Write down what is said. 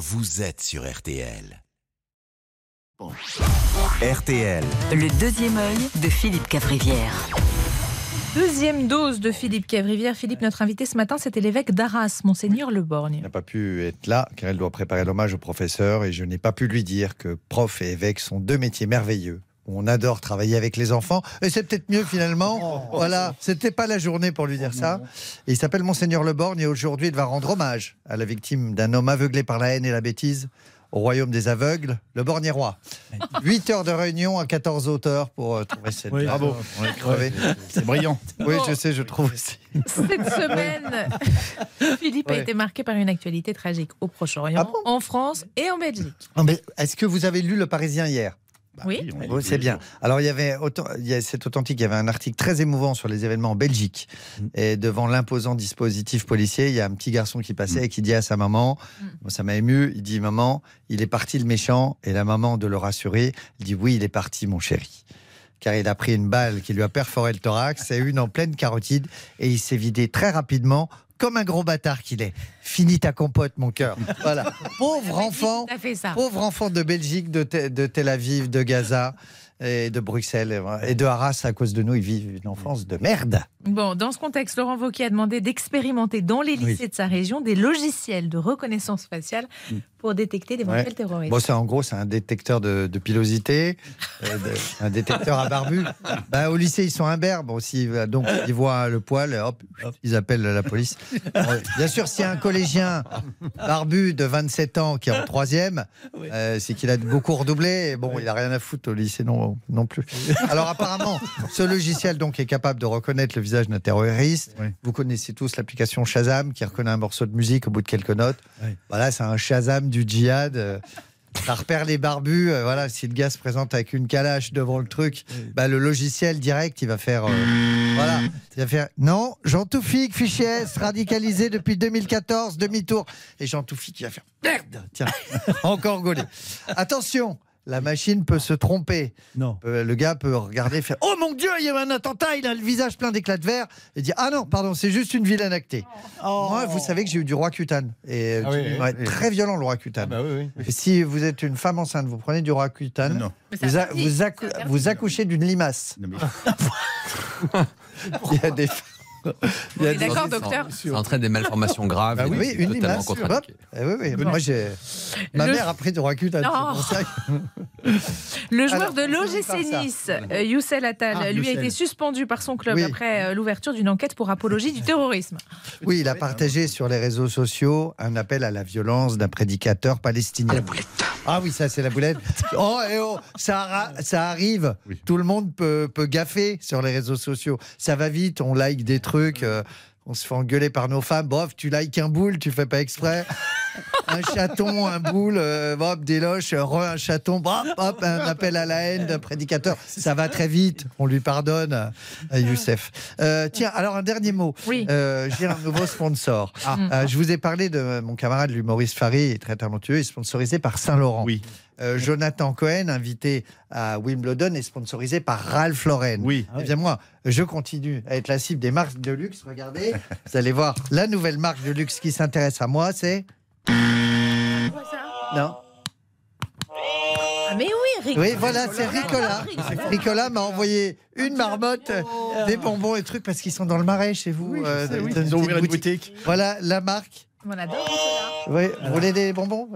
vous êtes sur RTL. RTL, Le deuxième œil de Philippe Cavrivière. Deuxième dose de Philippe Cavrivière. Philippe, notre invité ce matin, c'était l'évêque d'Arras, Monseigneur Le Borgne. n'a pas pu être là car elle doit préparer l'hommage au professeur et je n'ai pas pu lui dire que prof et évêque sont deux métiers merveilleux. On adore travailler avec les enfants et c'est peut-être mieux finalement. voilà, c'était pas la journée pour lui dire ça. Et il s'appelle Monseigneur Le Borgne et aujourd'hui il va rendre hommage à la victime d'un homme aveuglé par la haine et la bêtise au royaume des aveugles, le Borgne roi. 8 heures de réunion à 14 auteurs pour euh, trouver cette. Bravo, On est crevé. c'est brillant. Oui, je sais, je trouve aussi. Cette semaine, Philippe a été marqué par une actualité tragique au Proche-Orient, Ah bon? en France et en Belgique. Ah, Est-ce que vous avez lu Le Parisien hier? Bah Oui. c'est bien. Alors, il y avait, autant- il y a, c'est authentique, il y avait un article très émouvant sur les événements en Belgique. Mm. Et devant l'imposant dispositif policier, il y a un petit garçon qui passait Mm. et qui dit à sa maman, Mm. Moi, ça m'a ému, il dit, maman, il est parti le méchant. Et la maman, de le rassurer, il dit, oui, il est parti, mon chéri. Car il a pris une balle qui lui a perforé le thorax et une en pleine carotide. Et il s'est vidé très rapidement, comme un gros bâtard qu'il est. Fini ta compote, mon cœur. Voilà. Pauvre enfant. Fait ça. Pauvre enfant de Belgique, de Tel Aviv, de Gaza et de Bruxelles et- de Arras, à cause de nous, ils vivent une enfance de merde. Bon, dans ce contexte, Laurent Wauquiez a demandé d'expérimenter dans les lycées de sa région des logiciels de reconnaissance faciale Mm. pour détecter d'éventuels terroristes. Bon, c'est en gros, c'est un détecteur de, de pilosité, euh, de- un détecteur à barbu. Bah, au lycée, ils sont imberbes aussi. Donc, ils voient le poil, et hop, ils appellent la police. Bon, bien sûr, s'il y a un collégien barbu de 27 ans qui est en troisième, euh, c'est qu'il a beaucoup redoublé. Et bon, il n'a rien à foutre au lycée non, non plus. Alors, apparemment, ce logiciel donc est capable de reconnaître le visage d'un terroriste. Oui. Vous connaissez tous l'application Shazam qui reconnaît un morceau de musique au bout de quelques notes. Oui. Voilà, c'est un Shazam du djihad. euh, Ça repère les barbus. euh, voilà, si le gars se présente avec une calache devant le truc, bah, le logiciel direct, il va faire. euh, voilà, il va faire. Non, Jean Toufik, fichier S, radicalisé depuis 2014, demi-tour. Et Jean Toufik, il va faire. Merde Tiens, encore gaulé. Attention, la machine peut se tromper. Non. Euh, le gars peut regarder, faire Oh mon Dieu, il y a eu un attentat, il a le visage plein d'éclats de verre. Et dire Ah non, pardon, c'est juste une vilaine actée. Moi, vous savez que j'ai eu du roi cutane. Et euh, Ah oui, oui, ouais, oui. très violent le roi Ah cutane. bah oui, oui. Et si vous êtes une femme enceinte, vous prenez du roi cutane, Non. Vous, a- vous, accou- vous accouchez d'une limace. Non, mais- Il y a des. On est d'accord, docteur Ça entraîne des malformations graves. Bah et oui, donc une totalement contre-indiqué. Eh oui, oui. Moi, j'ai. Ma Le- mère a pris du roi cutane. c'est Non. pour ça que- Le joueur Alors, de l'OGC. Nice, euh, Youssel Attal, Ah, lui a été suspendu par son club Oui. après euh, l'ouverture d'une enquête pour apologie du terrorisme. Oui, il a partagé sur les réseaux sociaux un appel à la violence d'un prédicateur palestinien. Ah oui, ça c'est la boulette. Oh, eh oh, ça, ça arrive. Oui. Tout le monde peut, peut gaffer sur les réseaux sociaux. Ça va vite, on like des trucs. Euh, on se fait engueuler par nos femmes. Bof, tu likes un boule, tu fais pas exprès. Un chaton, un boule, euh, hop, des loches, euh, re, un chaton, hop, hop, un appel à la haine d'un prédicateur. Ça va très vite, on lui pardonne à, à Youssef. Euh, tiens, alors un dernier mot. Oui. Euh, J'ai un nouveau sponsor. Euh, je vous ai parlé de mon camarade, l'humoriste Fari, très talentueux, il est sponsorisé par Saint-Laurent. Oui. Euh, Jonathan Cohen, invité à Wimbledon, est sponsorisé par Ralph Lauren. Oui. Eh bien moi, je continue à être la cible des marques de luxe. Regardez, vous allez voir, la nouvelle marque de luxe qui s'intéresse à moi, c'est... Non Ah mais oui, Rick. Oui, voilà, c'est Ricola. Ricola m'a envoyé une marmotte, euh, des bonbons et trucs parce qu'ils sont dans le marais chez vous. Oui, euh, sais, oui. Ils ont ouvert une boutique. boutique. Voilà la marque. On adore Ricola. Oui, vous voulez des bonbons?